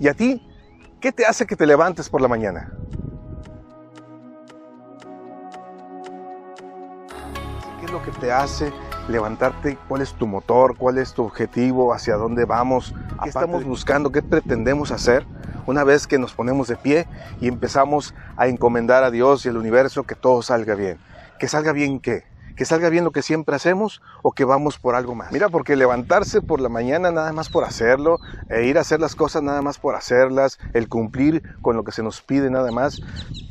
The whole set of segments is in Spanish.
¿Y a ti? ¿Qué te hace que te levantes por la mañana? ¿Qué es lo que te hace levantarte? ¿Cuál es tu motor? ¿Cuál es tu objetivo? ¿Hacia dónde vamos? ¿Qué estamos buscando? ¿Qué pretendemos hacer? Una vez que nos ponemos de pie y empezamos a encomendar a Dios y al universo que todo salga bien. ¿Que salga bien qué? Que salga bien lo que siempre hacemos o que vamos por algo más. Mira, porque levantarse por la mañana nada más por hacerlo, e ir a hacer las cosas nada más por hacerlas, el cumplir con lo que se nos pide nada más,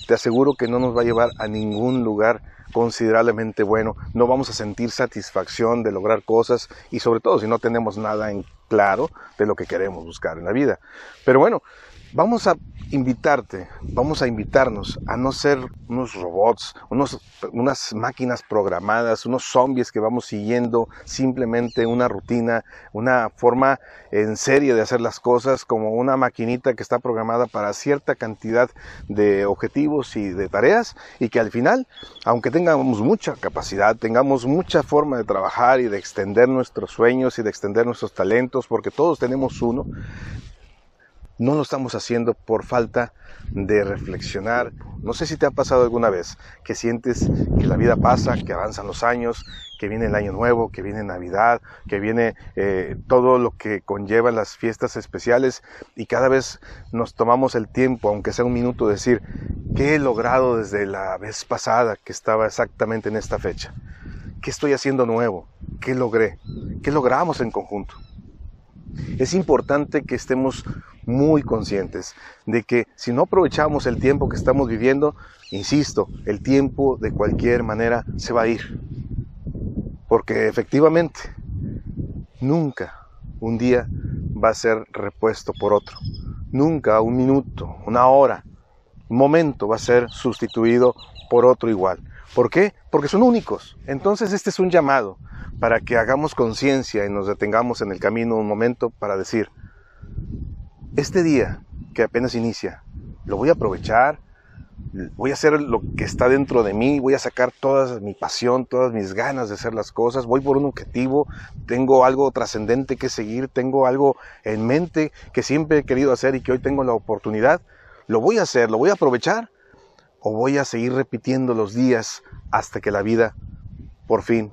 te aseguro que no nos va a llevar a ningún lugar considerablemente bueno, no vamos a sentir satisfacción de lograr cosas y sobre todo si no tenemos nada en claro de lo que queremos buscar en la vida. Pero bueno, vamos a invitarte, vamos a invitarnos a no ser unos robots, unos, unas máquinas programadas, unos zombies que vamos siguiendo simplemente una rutina, una forma en serie de hacer las cosas como una maquinita que está programada para cierta cantidad de objetivos y de tareas y que al final, aunque tengamos mucha capacidad, tengamos mucha forma de trabajar y de extender nuestros sueños y de extender nuestros talentos, porque todos tenemos uno, no lo estamos haciendo por falta de reflexionar. No sé si te ha pasado alguna vez que sientes que la vida pasa, que avanzan los años, que viene el año nuevo, que viene Navidad, que viene eh, todo lo que conlleva las fiestas especiales y cada vez nos tomamos el tiempo, aunque sea un minuto, de decir, ¿qué he logrado desde la vez pasada que estaba exactamente en esta fecha? ¿Qué estoy haciendo nuevo? ¿Qué logré? ¿Qué logramos en conjunto? Es importante que estemos muy conscientes de que si no aprovechamos el tiempo que estamos viviendo, insisto, el tiempo de cualquier manera se va a ir. Porque efectivamente, nunca un día va a ser repuesto por otro. Nunca un minuto, una hora, un momento va a ser sustituido por otro igual. ¿Por qué? Porque son únicos. Entonces este es un llamado para que hagamos conciencia y nos detengamos en el camino un momento para decir, este día que apenas inicia, lo voy a aprovechar, voy a hacer lo que está dentro de mí, voy a sacar toda mi pasión, todas mis ganas de hacer las cosas, voy por un objetivo, tengo algo trascendente que seguir, tengo algo en mente que siempre he querido hacer y que hoy tengo la oportunidad, lo voy a hacer, lo voy a aprovechar o voy a seguir repitiendo los días hasta que la vida por fin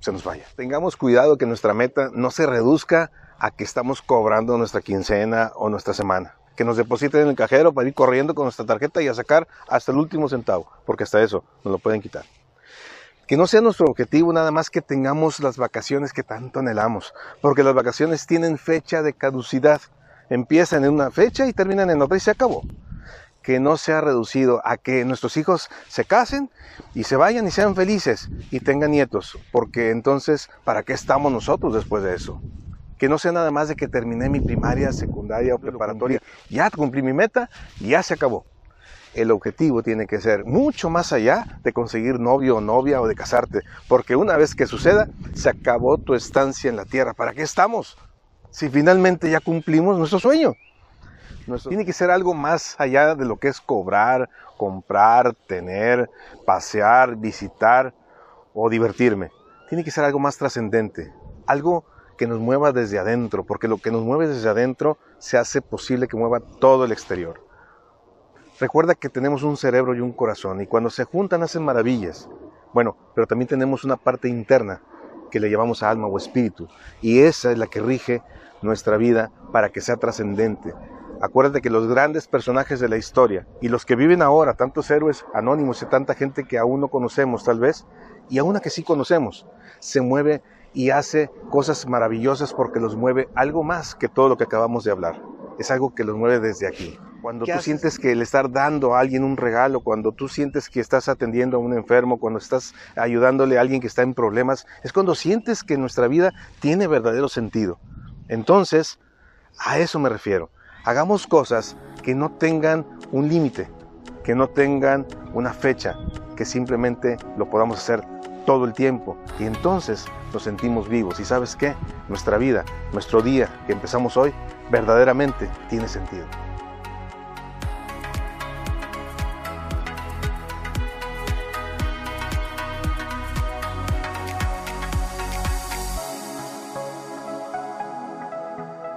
se nos vaya. Tengamos cuidado que nuestra meta no se reduzca a que estamos cobrando nuestra quincena o nuestra semana. Que nos depositen en el cajero para ir corriendo con nuestra tarjeta y a sacar hasta el último centavo, porque hasta eso nos lo pueden quitar. Que no sea nuestro objetivo nada más que tengamos las vacaciones que tanto anhelamos, porque las vacaciones tienen fecha de caducidad. Empiezan en una fecha y terminan en otra y se acabó que no sea reducido a que nuestros hijos se casen y se vayan y sean felices y tengan nietos, porque entonces, ¿para qué estamos nosotros después de eso? Que no sea nada más de que terminé mi primaria, secundaria o preparatoria, ya cumplí mi meta ya se acabó. El objetivo tiene que ser mucho más allá de conseguir novio o novia o de casarte, porque una vez que suceda, se acabó tu estancia en la tierra. ¿Para qué estamos? Si finalmente ya cumplimos nuestro sueño. Tiene que ser algo más allá de lo que es cobrar, comprar, tener, pasear, visitar o divertirme. Tiene que ser algo más trascendente, algo que nos mueva desde adentro, porque lo que nos mueve desde adentro se hace posible que mueva todo el exterior. Recuerda que tenemos un cerebro y un corazón y cuando se juntan hacen maravillas. Bueno, pero también tenemos una parte interna que le llamamos alma o espíritu y esa es la que rige nuestra vida para que sea trascendente, Acuérdate que los grandes personajes de la historia y los que viven ahora, tantos héroes anónimos y tanta gente que aún no conocemos tal vez, y aún a que sí conocemos, se mueve y hace cosas maravillosas porque los mueve algo más que todo lo que acabamos de hablar. Es algo que los mueve desde aquí. Cuando tú sientes que le estar dando a alguien un regalo, cuando tú sientes que estás atendiendo a un enfermo, cuando estás ayudándole a alguien que está en problemas, es cuando sientes que nuestra vida tiene verdadero sentido. Entonces, a eso me refiero hagamos cosas que no tengan un límite, que no tengan una fecha, que simplemente lo podamos hacer todo el tiempo y entonces nos sentimos vivos. Y sabes qué, nuestra vida, nuestro día que empezamos hoy, verdaderamente tiene sentido.